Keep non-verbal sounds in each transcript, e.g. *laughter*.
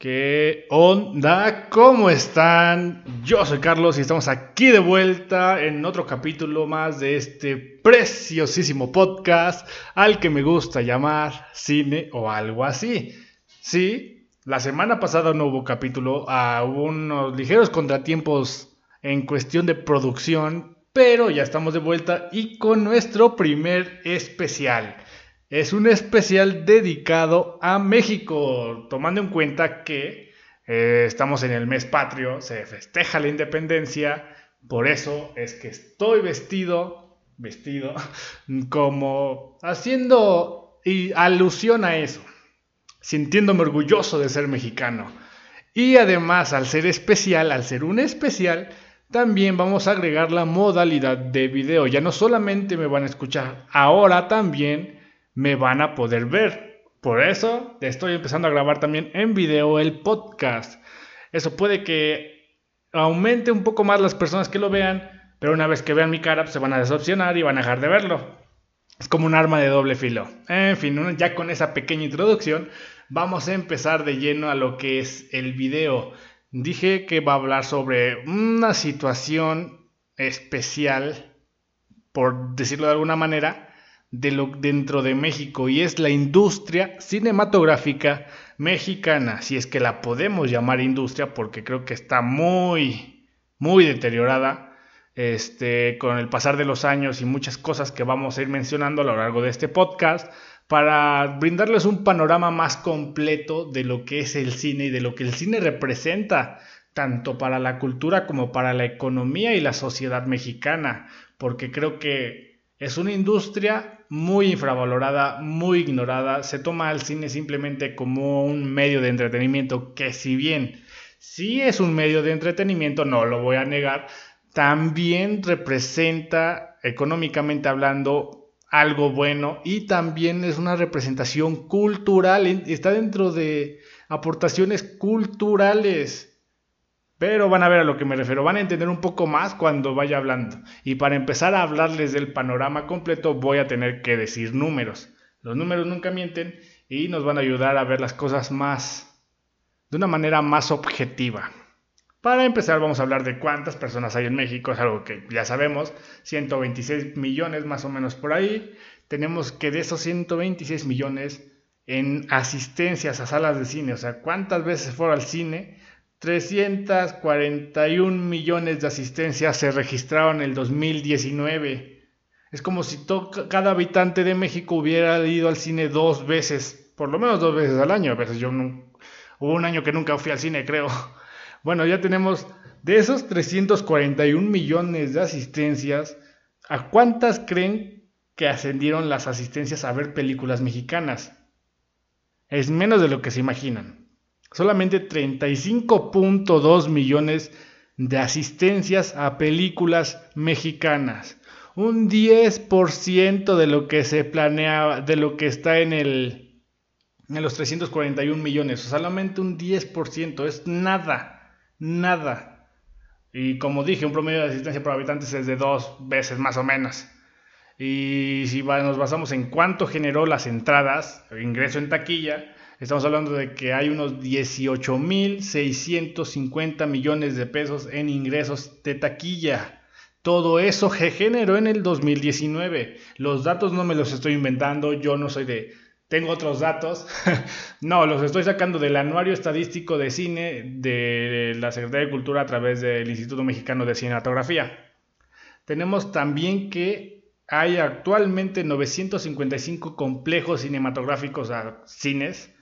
¿Qué onda? ¿Cómo están? Yo soy Carlos y estamos aquí de vuelta en otro capítulo más de este preciosísimo podcast al que me gusta llamar cine o algo así. Sí, la semana pasada no hubo capítulo, ah, unos ligeros contratiempos en cuestión de producción, pero ya estamos de vuelta y con nuestro primer especial. Es un especial dedicado a México, tomando en cuenta que eh, estamos en el mes patrio, se festeja la independencia, por eso es que estoy vestido, vestido, *laughs* como haciendo y alusión a eso, sintiéndome orgulloso de ser mexicano. Y además, al ser especial, al ser un especial, también vamos a agregar la modalidad de video. Ya no solamente me van a escuchar, ahora también me van a poder ver. Por eso estoy empezando a grabar también en video el podcast. Eso puede que aumente un poco más las personas que lo vean, pero una vez que vean mi cara pues, se van a desopcionar y van a dejar de verlo. Es como un arma de doble filo. En fin, ya con esa pequeña introducción, vamos a empezar de lleno a lo que es el video. Dije que va a hablar sobre una situación especial, por decirlo de alguna manera, de lo, dentro de México y es la industria cinematográfica mexicana, si es que la podemos llamar industria porque creo que está muy, muy deteriorada este, con el pasar de los años y muchas cosas que vamos a ir mencionando a lo largo de este podcast para brindarles un panorama más completo de lo que es el cine y de lo que el cine representa tanto para la cultura como para la economía y la sociedad mexicana, porque creo que es una industria muy infravalorada, muy ignorada. Se toma al cine simplemente como un medio de entretenimiento que si bien sí es un medio de entretenimiento, no lo voy a negar, también representa económicamente hablando algo bueno y también es una representación cultural, está dentro de aportaciones culturales. Pero van a ver a lo que me refiero, van a entender un poco más cuando vaya hablando. Y para empezar a hablarles del panorama completo voy a tener que decir números. Los números nunca mienten y nos van a ayudar a ver las cosas más, de una manera más objetiva. Para empezar vamos a hablar de cuántas personas hay en México, es algo que ya sabemos, 126 millones más o menos por ahí. Tenemos que de esos 126 millones en asistencias a salas de cine, o sea, cuántas veces fueron al cine 341 millones de asistencias se registraron en el 2019. Es como si cada habitante de México hubiera ido al cine dos veces, por lo menos dos veces al año. A veces yo hubo un año que nunca fui al cine, creo. *laughs* Bueno, ya tenemos de esos 341 millones de asistencias, ¿a cuántas creen que ascendieron las asistencias a ver películas mexicanas? Es menos de lo que se imaginan solamente 35.2 millones de asistencias a películas mexicanas. Un 10% de lo que se planea, de lo que está en el en los 341 millones, solamente un 10%, es nada, nada. Y como dije, un promedio de asistencia por habitantes es de dos veces más o menos. Y si nos basamos en cuánto generó las entradas, ingreso en taquilla, Estamos hablando de que hay unos 18.650 millones de pesos en ingresos de taquilla. Todo eso se generó en el 2019. Los datos no me los estoy inventando, yo no soy de... Tengo otros datos. *laughs* no, los estoy sacando del Anuario Estadístico de Cine de la Secretaría de Cultura a través del Instituto Mexicano de Cinematografía. Tenemos también que hay actualmente 955 complejos cinematográficos a cines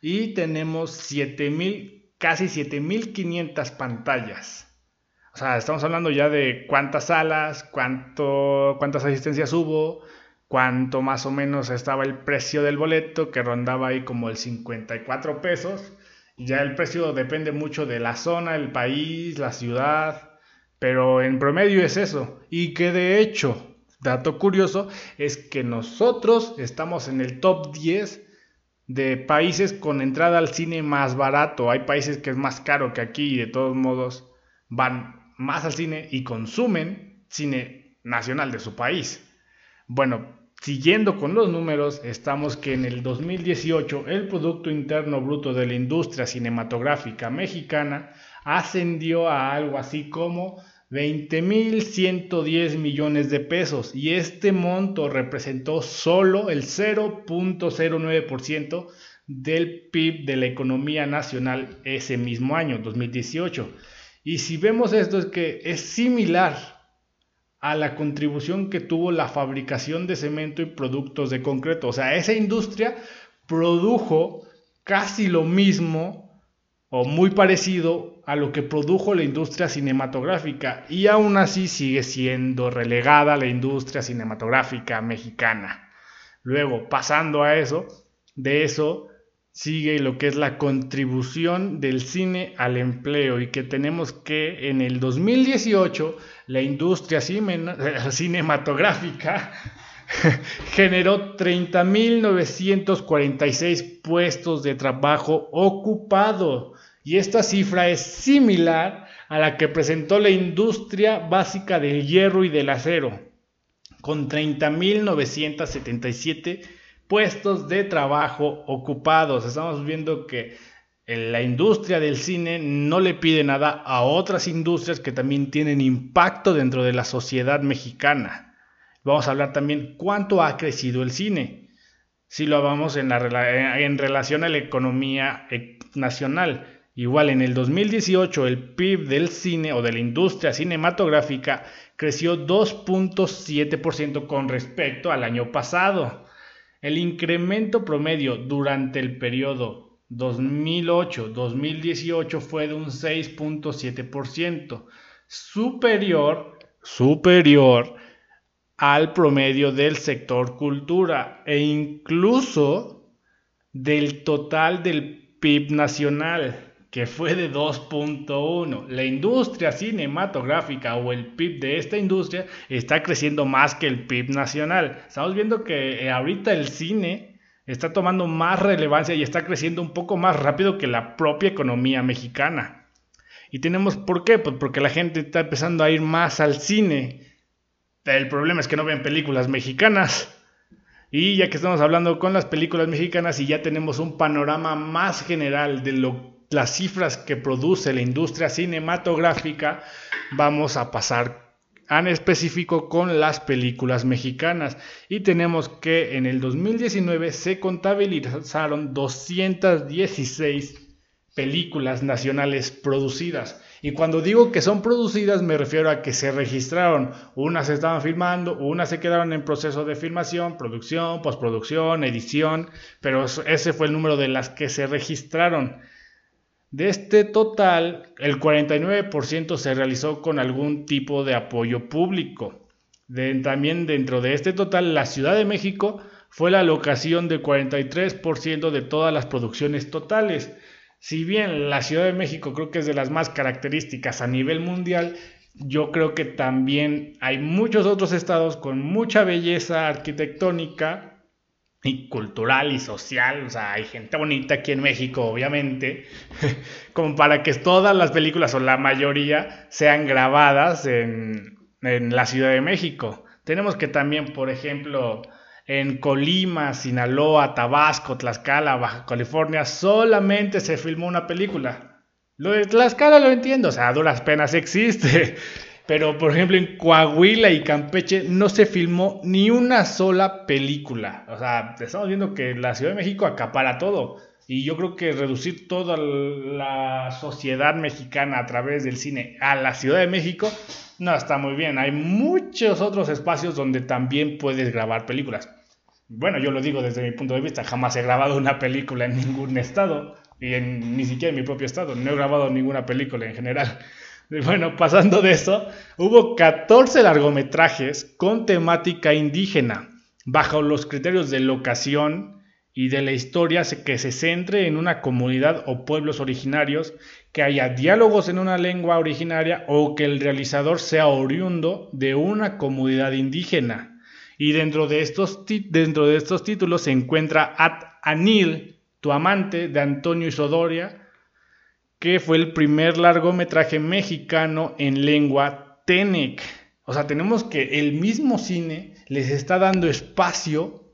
y tenemos 7000, casi 7500 pantallas. O sea, estamos hablando ya de cuántas salas, cuánto, cuántas asistencias hubo, cuánto más o menos estaba el precio del boleto, que rondaba ahí como el 54 pesos. Ya el precio depende mucho de la zona, el país, la ciudad, pero en promedio es eso. Y que de hecho, dato curioso, es que nosotros estamos en el top 10 de países con entrada al cine más barato. Hay países que es más caro que aquí y de todos modos van más al cine y consumen cine nacional de su país. Bueno, siguiendo con los números, estamos que en el 2018 el Producto Interno Bruto de la industria cinematográfica mexicana ascendió a algo así como 20.110 millones de pesos y este monto representó solo el 0.09% del PIB de la economía nacional ese mismo año, 2018. Y si vemos esto es que es similar a la contribución que tuvo la fabricación de cemento y productos de concreto. O sea, esa industria produjo casi lo mismo o muy parecido a lo que produjo la industria cinematográfica y aún así sigue siendo relegada la industria cinematográfica mexicana. Luego, pasando a eso, de eso sigue lo que es la contribución del cine al empleo y que tenemos que en el 2018 la industria *laughs* cinematográfica *laughs* generó 30.946 puestos de trabajo ocupado y esta cifra es similar a la que presentó la industria básica del hierro y del acero con 30.977 puestos de trabajo ocupados. Estamos viendo que la industria del cine no le pide nada a otras industrias que también tienen impacto dentro de la sociedad mexicana. Vamos a hablar también cuánto ha crecido el cine. Si lo vamos en, en relación a la economía eh, nacional. Igual en el 2018 el PIB del cine o de la industria cinematográfica creció 2.7% con respecto al año pasado. El incremento promedio durante el periodo 2008-2018 fue de un 6.7%, superior, superior al promedio del sector cultura e incluso del total del PIB nacional que fue de 2.1. La industria cinematográfica o el PIB de esta industria está creciendo más que el PIB nacional. Estamos viendo que eh, ahorita el cine está tomando más relevancia y está creciendo un poco más rápido que la propia economía mexicana. Y tenemos, ¿por qué? Pues porque la gente está empezando a ir más al cine. El problema es que no ven películas mexicanas. Y ya que estamos hablando con las películas mexicanas y ya tenemos un panorama más general de lo las cifras que produce la industria cinematográfica, vamos a pasar en específico con las películas mexicanas. Y tenemos que en el 2019 se contabilizaron 216 películas nacionales producidas. Y cuando digo que son producidas me refiero a que se registraron. Unas se estaban filmando, unas se quedaron en proceso de filmación, producción, postproducción, edición, pero ese fue el número de las que se registraron. De este total, el 49% se realizó con algún tipo de apoyo público. también dentro de este total, la Ciudad de México fue la locación del 43% de todas las producciones totales. Si bien la Ciudad de México creo que es de las más características a nivel mundial, yo creo que también hay muchos otros estados con mucha belleza arquitectónica y cultural y social, o sea, hay gente bonita aquí en México, obviamente, *laughs* como para que todas las películas o la mayoría sean grabadas en, en la Ciudad de México. Tenemos que también, por ejemplo, en Colima, Sinaloa, Tabasco, Tlaxcala, Baja California, solamente se filmó una película. Lo de Tlaxcala lo entiendo, o sea, a duras penas existe. Pero, por ejemplo, en Coahuila y Campeche no se filmó ni una sola película. O sea, estamos viendo que la Ciudad de México acapara todo. Y yo creo que reducir toda la sociedad mexicana a través del cine a la Ciudad de México no está muy bien. Hay muchos otros espacios donde también puedes grabar películas. Bueno, yo lo digo desde mi punto de vista, jamás he grabado una película en ningún estado y en, ni siquiera en mi propio estado. No he grabado ninguna película en general. *laughs* Bueno, pasando de eso, hubo 14 largometrajes con temática indígena, bajo los criterios de locación y de la historia que se centre en una comunidad o pueblos originarios, que haya diálogos en una lengua originaria o que el realizador sea oriundo de una comunidad indígena. Y dentro de estos, dentro de estos títulos se encuentra At Anil, tu amante, de Antonio Isodoria, que fue el primer largometraje mexicano en lengua Tenec. O sea, tenemos que el mismo cine les está dando espacio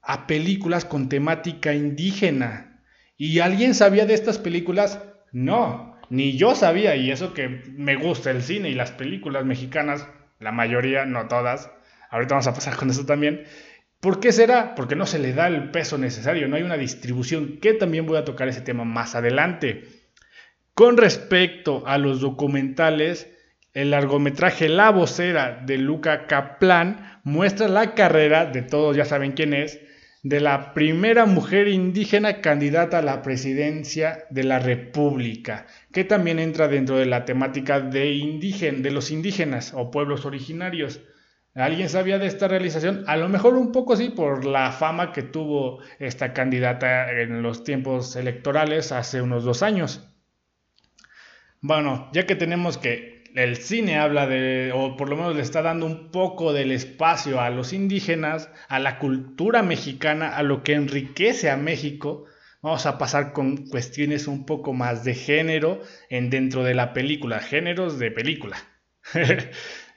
a películas con temática indígena. ¿Y alguien sabía de estas películas? No, ni yo sabía, y eso que me gusta el cine y las películas mexicanas, la mayoría, no todas, ahorita vamos a pasar con eso también. ¿Por qué será? Porque no se le da el peso necesario, no hay una distribución, que también voy a tocar ese tema más adelante. Con respecto a los documentales, el largometraje La vocera de Luca Kaplan muestra la carrera, de todos ya saben quién es, de la primera mujer indígena candidata a la presidencia de la República, que también entra dentro de la temática de, de los indígenas o pueblos originarios. ¿Alguien sabía de esta realización? A lo mejor un poco sí por la fama que tuvo esta candidata en los tiempos electorales hace unos dos años. Bueno, ya que tenemos que el cine habla de, o por lo menos le está dando un poco del espacio a los indígenas, a la cultura mexicana, a lo que enriquece a México. Vamos a pasar con cuestiones un poco más de género en dentro de la película, géneros de película. *laughs*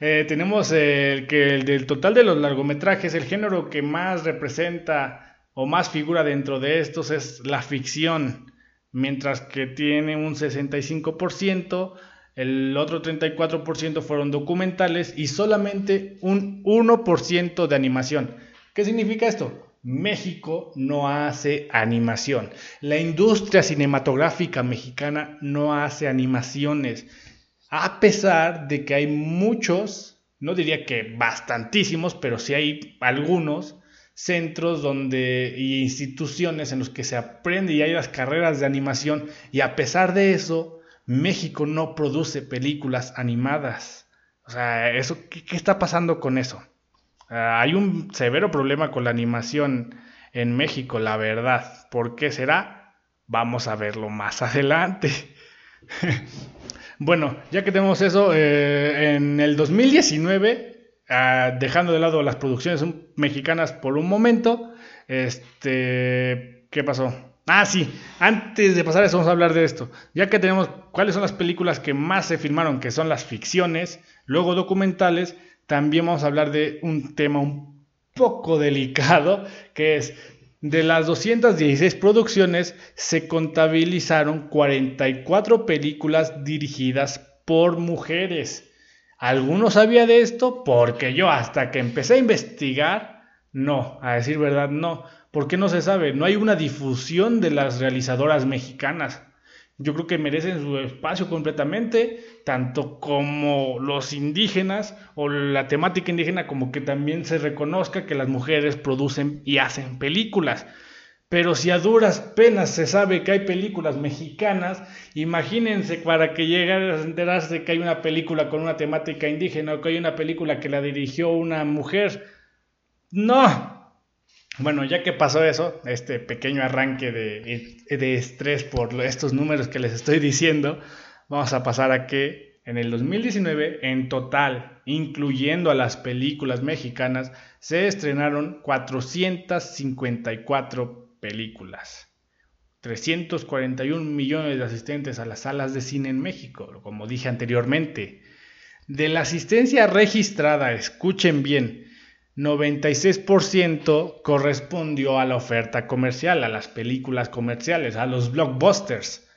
Eh, tenemos el que el del total de los largometrajes, el género que más representa o más figura dentro de estos es la ficción, mientras que tiene un 65% el otro 34% fueron documentales y solamente un 1% de animación. ¿Qué significa esto? México no hace animación. La industria cinematográfica mexicana no hace animaciones. A pesar de que hay muchos, no diría que bastantísimos, pero sí hay algunos centros donde y instituciones en los que se aprende y hay las carreras de animación y a pesar de eso México no produce películas animadas. O sea, eso, ¿qué, está pasando con eso? Ah, hay un severo problema con la animación en México, la verdad. ¿Por qué será? Vamos a verlo más *laughs* adelante. *laughs* bueno, ya que tenemos eso, eh, en el 2019, ah, dejando de lado las producciones mexicanas por un momento, este, ¿qué pasó? Ah, sí, antes de pasar eso vamos a hablar de esto. Ya que tenemos cuáles son las películas que más se filmaron, que son las ficciones, luego documentales, también vamos a hablar de un tema un poco delicado, que es de las 216 producciones se contabilizaron 44 películas dirigidas por mujeres. ¿Alguno sabía de esto? Porque yo hasta que empecé a investigar, no, a decir verdad, no. ¿Por qué no se sabe? No hay una difusión de las realizadoras mexicanas. Yo creo que merecen su espacio completamente, tanto como los indígenas o la temática indígena, como que también se reconozca que las mujeres producen y hacen películas. Pero si a duras penas se sabe que hay películas mexicanas, imagínense para que lleguen a enterarse que hay una película con una temática indígena o que hay una película que la dirigió una mujer. No, bueno, ya que pasó eso, este pequeño arranque de, estrés por estos números que les estoy diciendo, vamos a pasar a que en el 2019, en total, incluyendo a las películas mexicanas, se estrenaron 454 películas. 341 millones de asistentes a las salas de cine en México, como dije anteriormente. De la asistencia registrada, escuchen bien, 96% correspondió a la oferta comercial, a las películas comerciales, a los blockbusters.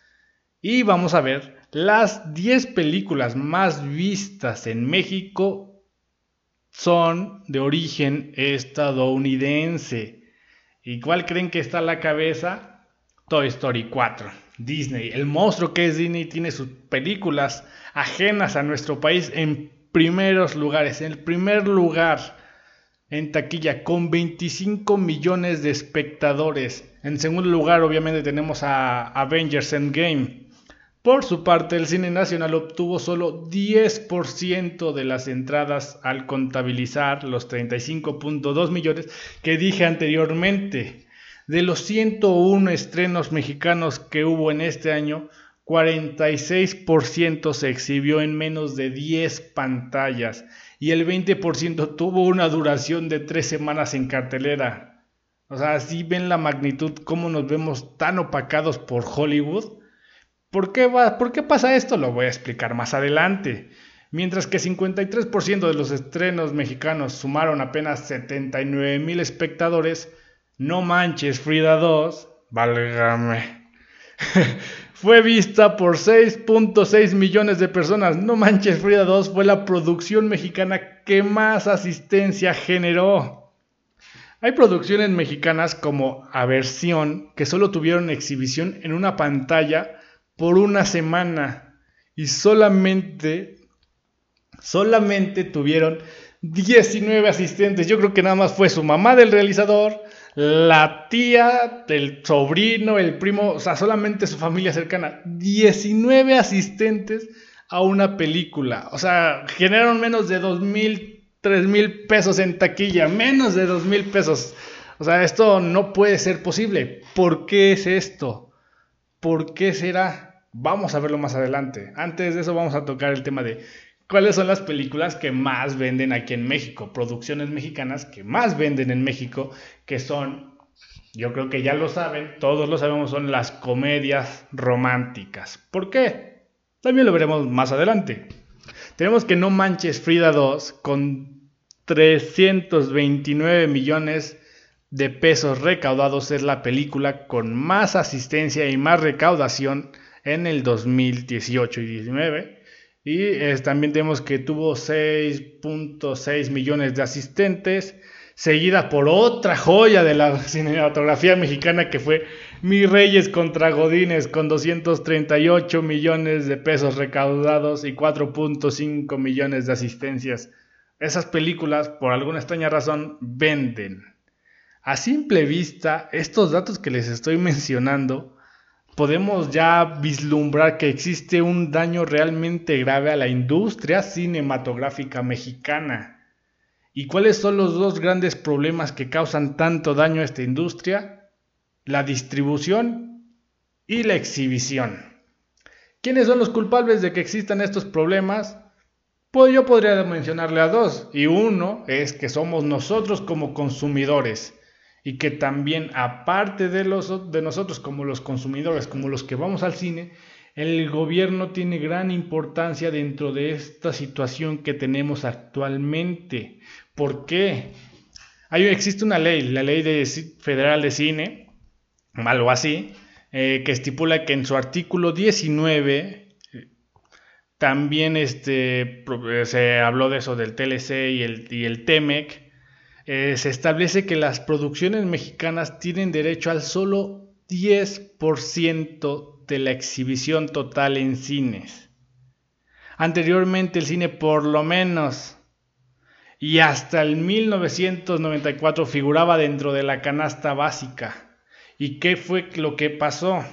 Y vamos a ver las 10 películas más vistas en México son de origen estadounidense. ¿Y cuál creen que está a la cabeza? Toy Story 4. Disney, el monstruo que es Disney, tiene sus películas ajenas a nuestro país en primeros lugares. En el primer lugar en taquilla con 25 millones de espectadores. En segundo lugar, obviamente, tenemos a Avengers Endgame. Por su parte, el cine nacional obtuvo solo 10% de las entradas al contabilizar los 35.2 millones que dije anteriormente. De los 101 estrenos mexicanos que hubo en este año, 46% se exhibió en menos de 10 pantallas y el 20% tuvo una duración de tres semanas en cartelera. O sea, si ven la magnitud, cómo nos vemos tan opacados por Hollywood. ¿Por qué, va, ¿Por qué pasa esto? Lo voy a explicar más adelante. Mientras que 53% de los estrenos mexicanos sumaron apenas 79 mil espectadores, No Manches Frida 2, válgame, *laughs* fue vista por 6.6 millones de personas. No Manches Frida 2 fue la producción mexicana que más asistencia generó. Hay producciones mexicanas como Aversión que solo tuvieron exhibición en una pantalla por una semana y solamente solamente tuvieron 19 asistentes. Yo creo que nada más fue su mamá del realizador, la tía, el sobrino, el primo, o sea, solamente su familia cercana. 19 asistentes a una película. O sea, generaron menos de 2 mil, 3 mil pesos en taquilla. Menos de 2 mil pesos. O sea, esto no puede ser posible. ¿Por qué es esto? ¿Por qué será? Vamos a verlo más adelante. Antes de eso vamos a tocar el tema de ¿Cuáles son las películas que más venden aquí en México? Producciones mexicanas que más venden en México, que son, yo creo que ya lo saben, todos lo sabemos, son las comedias románticas. ¿Por qué? También lo veremos más adelante. Tenemos que No Manches Frida 2 con 329 millones de pesos recaudados es la película con más asistencia y más recaudación en el 2018 y 2019 y también tenemos que tuvo 6.6 millones de asistentes, seguida por otra joya de la cinematografía mexicana que fue Mi Reyes contra Godines con 238 millones de pesos recaudados y 4.5 millones de asistencias. Esas películas, por alguna extraña razón, venden. A simple vista, estos datos que les estoy *laughs* mencionando podemos ya vislumbrar que existe un daño realmente grave a la industria cinematográfica mexicana. ¿Y cuáles son los dos grandes problemas que causan tanto daño a esta industria? La distribución y la exhibición. ¿Quiénes son los culpables de que existan estos problemas? Pues yo podría mencionarle a dos, y uno es que somos nosotros como consumidores y que también aparte de, los, de nosotros como los consumidores, como los que vamos al cine, el gobierno tiene gran importancia dentro de esta situación que tenemos actualmente. ¿Por qué? Hay, existe una ley, la ley de, federal de cine, algo así, eh, que estipula que en su artículo 19 también este, se habló de eso del TLC y el, y el TEMEC, eh, se establece que las producciones mexicanas tienen derecho al solo 10% de la exhibición total en cines. Anteriormente el cine por lo menos y hasta el 1994 figuraba dentro de la canasta básica. ¿Y qué fue lo que pasó?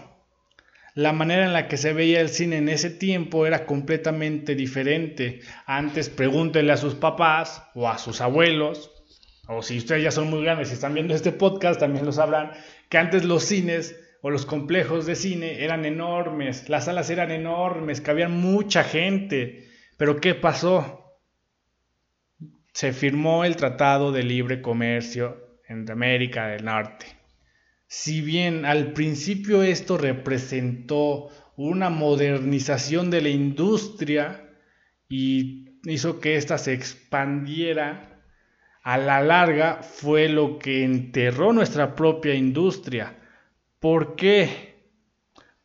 La manera en la que se veía el cine en ese tiempo era completamente diferente. Antes pregúntenle a sus papás o a sus abuelos o si ustedes ya son muy grandes y están viendo este podcast, también lo sabrán, que antes los cines o los complejos de cine eran enormes, las salas eran enormes, cabía mucha gente. Pero ¿qué pasó? Se firmó el Tratado de Libre Comercio entre América del Norte. Si bien al principio esto representó una modernización de la industria y hizo que ésta se expandiera a la larga fue lo que enterró nuestra propia industria. ¿Por qué?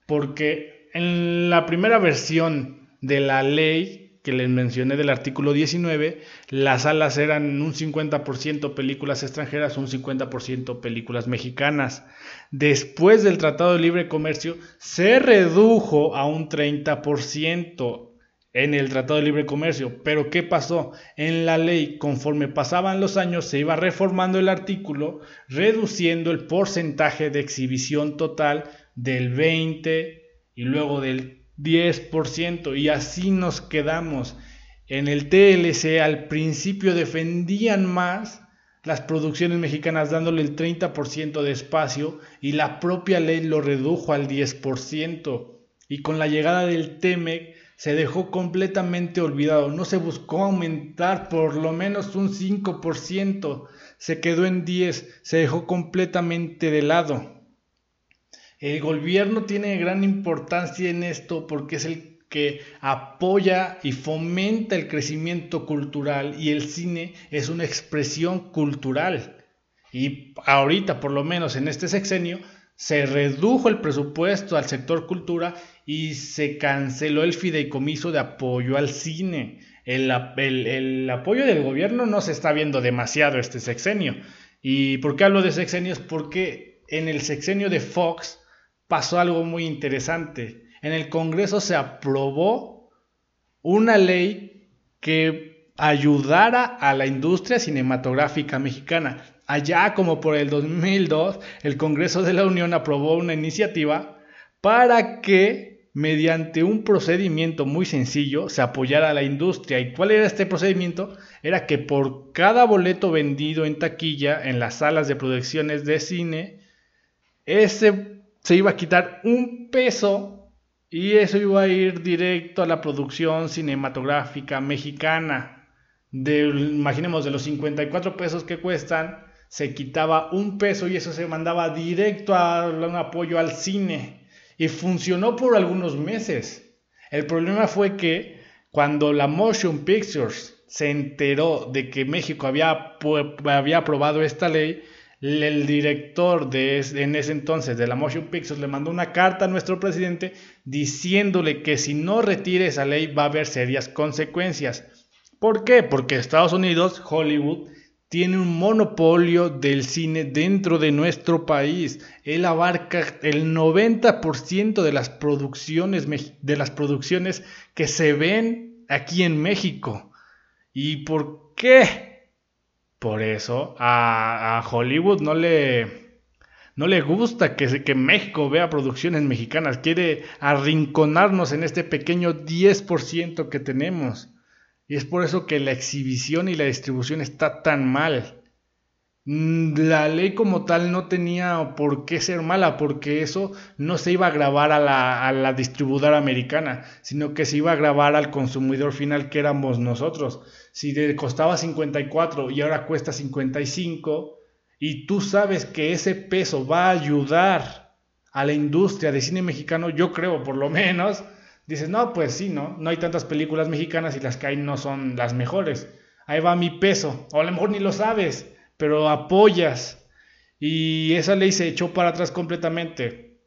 Porque en la primera versión de la ley que les mencioné del artículo 19, las salas eran un 50% películas extranjeras, un 50% películas mexicanas. Después del Tratado de Libre Comercio se redujo a un 30% en el Tratado de Libre Comercio. Pero ¿qué pasó? En la ley, conforme pasaban los años, se iba reformando el artículo, reduciendo el porcentaje de exhibición total del 20 y luego del 10%. Y así nos quedamos. En el TLC al principio defendían más las producciones mexicanas dándole el 30% de espacio y la propia ley lo redujo al 10%. Y con la llegada del TEMEC se dejó completamente olvidado. No se buscó aumentar por lo menos un 5%. Se quedó en 10. Se dejó completamente de lado. El gobierno tiene gran importancia en esto porque es el que apoya y fomenta el crecimiento cultural y el cine es una expresión cultural. Y ahorita, por lo menos en este sexenio, se redujo el presupuesto al sector cultura y se canceló el fideicomiso de apoyo al cine. El, el, apoyo del gobierno no se está viendo demasiado este sexenio. ¿Y por qué hablo de sexenios? Porque en el sexenio de Fox pasó algo muy interesante. En el Congreso se aprobó una ley que ayudara a la industria cinematográfica mexicana. Allá como por el 2002, el Congreso de la Unión aprobó una iniciativa para que mediante un procedimiento muy sencillo se apoyara a la industria. ¿Y cuál era este procedimiento? Era que por cada boleto vendido en taquilla en las salas de producciones de cine, ese se iba a quitar un peso y eso iba a ir directo a la producción cinematográfica mexicana. De, imaginemos de los 54 pesos que cuestan, se quitaba un peso y eso se mandaba directo a un apoyo al cine. Y funcionó por algunos meses. El problema fue que cuando la Motion Pictures se enteró de que México había, había aprobado esta ley, el director de en ese entonces de la Motion Pictures le mandó una carta a nuestro presidente diciéndole que si no retira esa ley va a haber serias consecuencias. ¿Por qué? Porque Estados Unidos, Hollywood, tiene un monopolio del cine dentro de nuestro país. Él abarca el 90% de las producciones de las producciones que se ven aquí en México. ¿Y por qué? Por eso a, Hollywood no le, no le gusta que, que México vea producciones mexicanas. Quiere arrinconarnos en este pequeño 10% que tenemos. Y es por eso que la exhibición y la distribución está tan mal. Mm, la ley como tal no tenía por qué ser mala, porque eso no se iba a grabar a la, a la distribuidora americana, sino que se iba a grabar al consumidor final que éramos nosotros. Si le costaba 54 y ahora cuesta 55, y tú sabes que ese peso va a ayudar a la industria de cine mexicano, yo creo por lo menos, dices, no, pues sí, ¿no? No hay tantas películas mexicanas y las que hay no son las mejores. Ahí va mi peso. O a lo mejor ni lo sabes, pero apoyas. Y esa ley se echó para atrás completamente.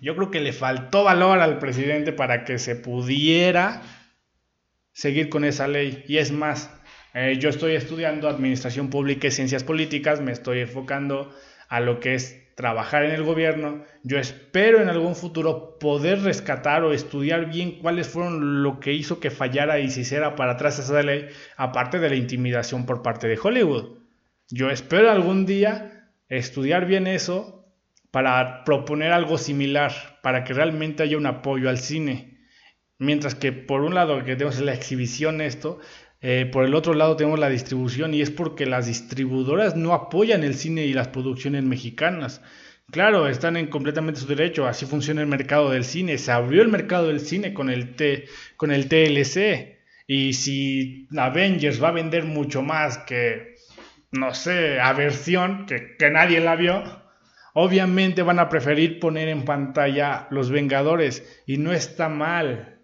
Yo creo que le faltó valor al presidente para que se pudiera seguir con esa ley. Y es más, eh, yo estoy estudiando Administración Pública y Ciencias Políticas, me estoy enfocando a lo que es trabajar en el gobierno, yo espero en algún futuro poder rescatar o estudiar bien cuáles fueron lo que hizo que fallara y se hiciera para atrás esa ley, aparte de la intimidación por parte de Hollywood. Yo espero algún día estudiar bien eso para proponer algo similar, para que realmente haya un apoyo al cine. Mientras que por un lado que tenemos la exhibición esto, eh, por el otro lado tenemos la distribución y es porque las distribuidoras no apoyan el cine y las producciones mexicanas. Claro, están en completamente su derecho, así funciona el mercado del cine. Se abrió el mercado del cine con el, T, con el TLC. Y si Avengers va a vender mucho más que, no sé, Aversión, que, que nadie la vio, obviamente van a preferir poner en pantalla Los Vengadores. Y no está mal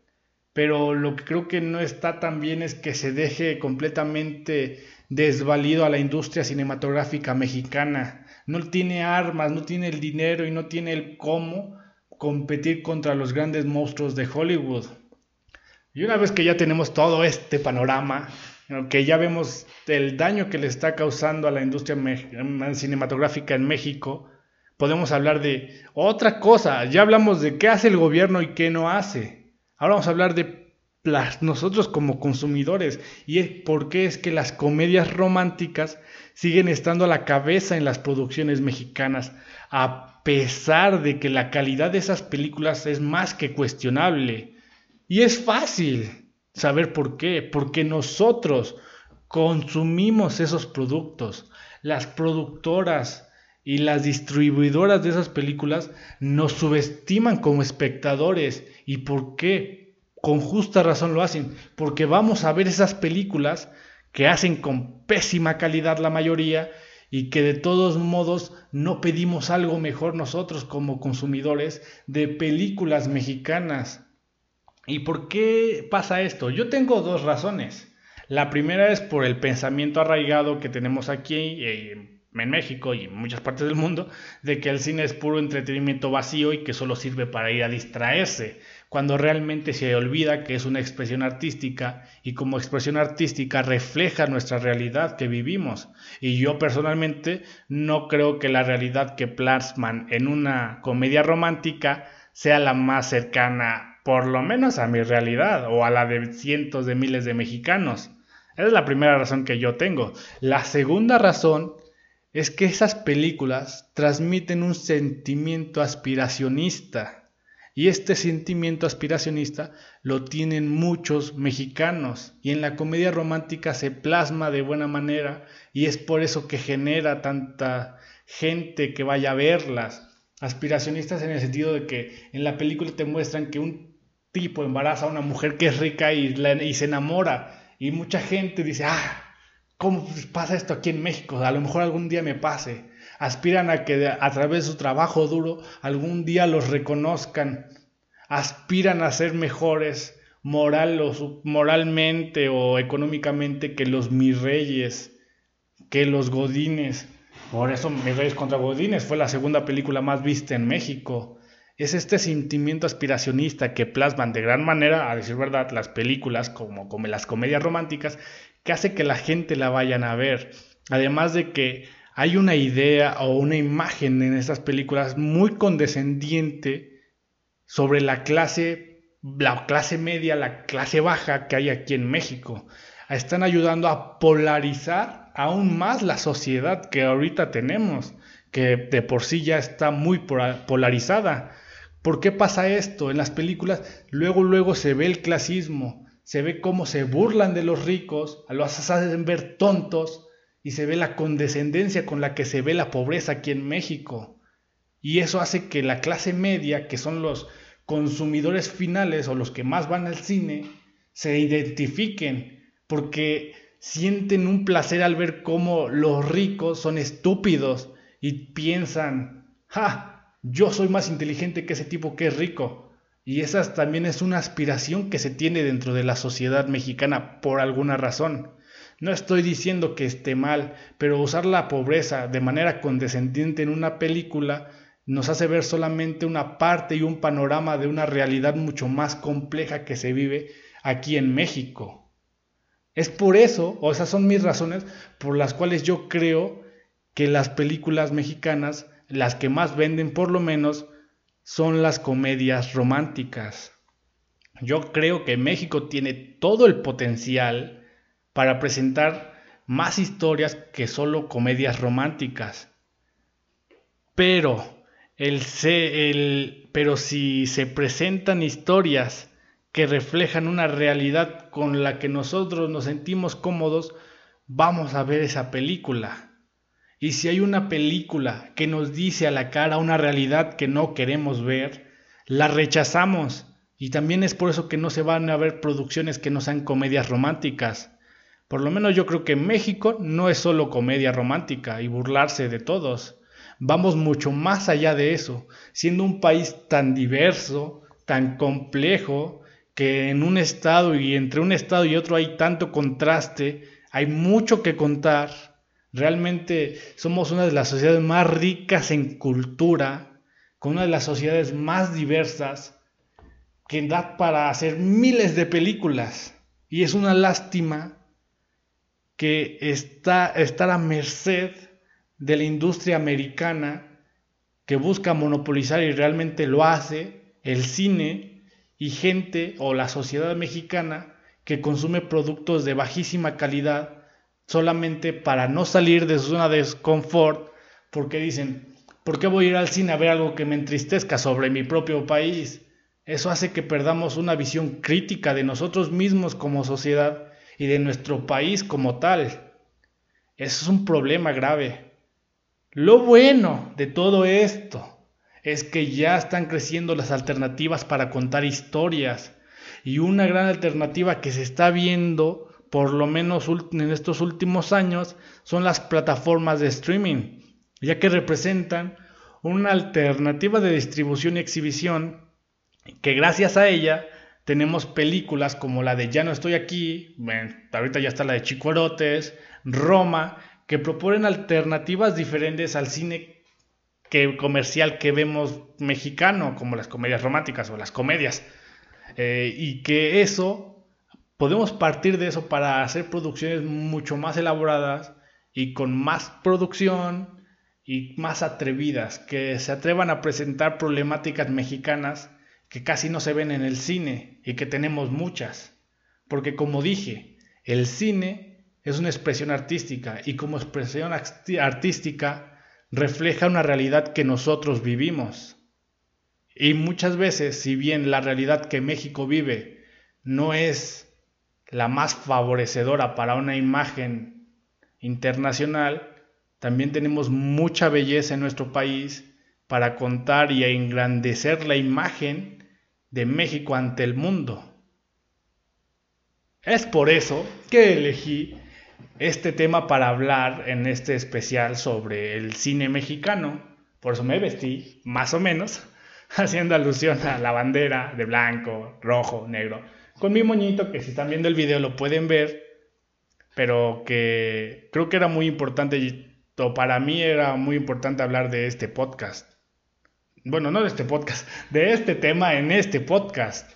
pero lo que creo que no está tan bien es que se deje completamente desvalido a la industria cinematográfica mexicana. No tiene armas, no tiene el dinero y no tiene el cómo competir contra los grandes monstruos de Hollywood. Y una vez que ya tenemos todo este panorama, que ya vemos el daño que le está causando a la industria cinematográfica en México, podemos hablar de otra cosa. Ya hablamos de qué hace el gobierno y qué no hace. Ahora vamos a hablar de nosotros como consumidores y por qué es que las comedias románticas siguen estando a la cabeza en las producciones mexicanas, a pesar de que la calidad de esas películas es más que cuestionable. Y es fácil saber por qué, porque nosotros consumimos esos productos. Las productoras y las distribuidoras de esas películas nos subestiman como espectadores ¿Y por qué? Con justa razón lo hacen. Porque vamos a ver esas películas que hacen con pésima calidad la mayoría y que de todos modos no pedimos algo mejor nosotros como consumidores de películas mexicanas. ¿Y por qué pasa esto? Yo tengo dos razones. La primera es por el pensamiento arraigado que tenemos aquí eh, en México y en muchas partes del mundo, de que el cine es puro entretenimiento vacío y que solo sirve para ir a distraerse, cuando realmente se olvida que es una expresión artística y como expresión artística refleja nuestra realidad que vivimos. Y yo personalmente no creo que la realidad que plasman en una comedia romántica sea la más cercana, por lo menos a mi realidad o a la de cientos de miles de mexicanos. Esa es la primera razón que yo tengo. La segunda razón es que esas películas transmiten un sentimiento aspiracionista. Y este sentimiento aspiracionista lo tienen muchos mexicanos. Y en la comedia romántica se plasma de buena manera y es por eso que genera tanta gente que vaya a verlas. Aspiracionistas en el sentido de que en la película te muestran que un tipo embaraza a una mujer que es rica y, y se enamora y mucha gente dice, ah, ¿cómo pasa esto aquí en México? A lo mejor algún día me pase. Aspiran a que a través de su trabajo duro algún día los reconozcan. Aspiran a ser mejores moral o, moralmente o económicamente que los mis reyes, que los godines. Por eso Mis Reyes contra Godines fue la segunda película más vista en México es este sentimiento aspiracionista que plasman de gran manera, a decir verdad, las películas como, como las comedias románticas, que hace que la gente la vayan a ver. Además de que hay una idea o una imagen en estas películas muy condescendiente sobre la clase, la clase media, la clase baja que hay aquí en México. Están ayudando a polarizar aún más la sociedad que ahorita tenemos, que de por sí ya está muy polarizada. ¿Por qué pasa esto? En las películas luego luego se ve el clasismo, se ve cómo se burlan de los ricos, los hacen ver tontos y se ve la condescendencia con la que se ve la pobreza aquí en México. Y eso hace que la clase media, que son los consumidores finales o los que más van al cine, se identifiquen porque sienten un placer al ver cómo los ricos son estúpidos y piensan, ¡ja! yo soy más inteligente que ese tipo que es rico. Y esa también es una aspiración que se tiene dentro de la sociedad mexicana por alguna razón. No estoy diciendo que esté mal, pero usar la pobreza de manera condescendiente en una película nos hace ver solamente una parte y un panorama de una realidad mucho más compleja que se vive aquí en México. Es por eso, o esas son mis razones, por las cuales yo creo que las películas mexicanas las que más venden por lo menos son las comedias románticas. Yo creo que México tiene todo el potencial para presentar más historias que solo comedias románticas. Pero, el, el, pero si se presentan historias que reflejan una realidad con la que nosotros nos sentimos cómodos, vamos a ver esa película. Y si hay una película que nos dice a la cara una realidad que no queremos ver, la rechazamos. Y también es por eso que no se van a ver producciones que no sean comedias románticas. Por lo menos yo creo que México no es solo comedia romántica y burlarse de todos. Vamos mucho más allá de eso, siendo un país tan diverso, tan complejo, que en un estado y entre un estado y otro hay tanto contraste, hay mucho que contar Realmente somos una de las sociedades más ricas en cultura, con una de las sociedades más diversas, que da para hacer miles de películas. Y es una lástima que está estar a merced de la industria americana que busca monopolizar y realmente lo hace, el cine y gente o la sociedad mexicana que consume productos de bajísima calidad solamente para no salir de su zona de confort, porque dicen, ¿por qué voy a ir al cine a ver algo que me entristezca sobre mi propio país? Eso hace que perdamos una visión crítica de nosotros mismos como sociedad y de nuestro país como tal. Eso es un problema grave. Lo bueno de todo esto es que ya están creciendo las alternativas para contar historias y una gran alternativa que se está viendo por lo menos en estos últimos años, son las plataformas de streaming, ya que representan una alternativa de distribución y exhibición que gracias a ella tenemos películas como la de Ya no estoy aquí, ahorita ya está la de Chicuarotes, Roma, que proponen alternativas diferentes al cine que, comercial que vemos mexicano, como las comedias románticas o las comedias. Eh, y que eso, podemos partir de eso para hacer producciones mucho más elaboradas y con más producción y más atrevidas, que se atrevan a presentar problemáticas mexicanas que casi no se ven en el cine y que tenemos muchas. Porque como dije, el cine es una expresión artística y como expresión artística refleja una realidad que nosotros vivimos. Y muchas veces, si bien la realidad que México vive no es la más favorecedora para una imagen internacional, también tenemos mucha belleza en nuestro país para contar y engrandecer la imagen de México ante el mundo. Es por eso que elegí este tema para hablar en este especial sobre el cine mexicano. Por eso me vestí, más o menos, *laughs* haciendo alusión a la bandera de blanco, rojo, negro, con mi moñito que si están viendo el video lo pueden ver, pero que creo que era muy importante, para mí era muy importante hablar de este podcast bueno, no de este podcast, de este tema en este podcast,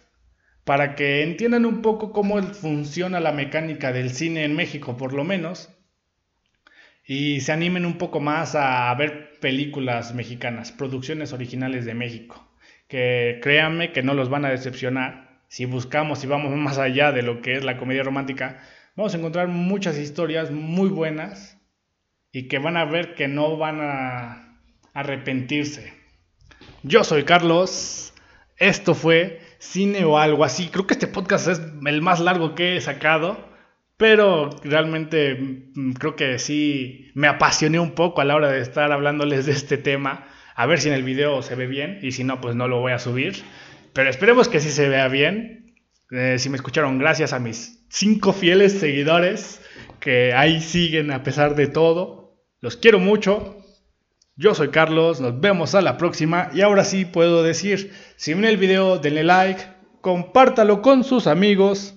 para que entiendan un poco cómo funciona la mecánica del cine en México, por lo menos, y se animen un poco más a ver películas mexicanas, producciones originales de México, que créanme que no los van a decepcionar. Si buscamos y vamos *laughs* más allá de lo que es la comedia romántica, vamos a encontrar muchas historias muy buenas y que van a ver que no van a arrepentirse. Yo soy Carlos. Esto fue Cine o algo así. Creo que este podcast es el más largo que he sacado. Pero realmente mm, creo que sí me apasioné un poco a la hora de estar hablándoles de este tema. A ver si en el video se ve bien. Y si no, pues no lo voy a subir. Pero esperemos que sí se vea bien. Eh, si me escucharon, gracias a mis cinco fieles seguidores que ahí siguen a pesar de todo. Los quiero mucho. Yo soy Carlos, nos vemos a la próxima y ahora sí puedo decir, si ven el video denle like, compártalo con sus amigos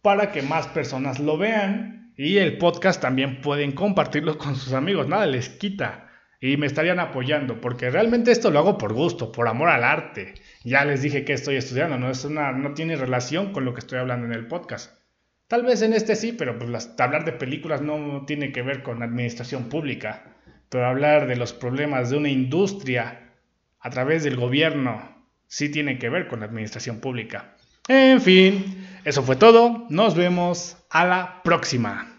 para que más personas lo vean y el podcast también pueden compartirlo con sus amigos, nada les quita y me estarían apoyando porque realmente esto lo hago por gusto, por amor al arte. Ya les dije que estoy estudiando, no es una no tiene relación con lo que estoy hablando en el podcast. Tal vez en este sí, pero pues hablar de películas no tiene que ver con administración pública pero hablar de los problemas de una industria a través del gobierno sí tiene que ver con la administración pública. En fin, eso fue todo. Nos vemos a la próxima.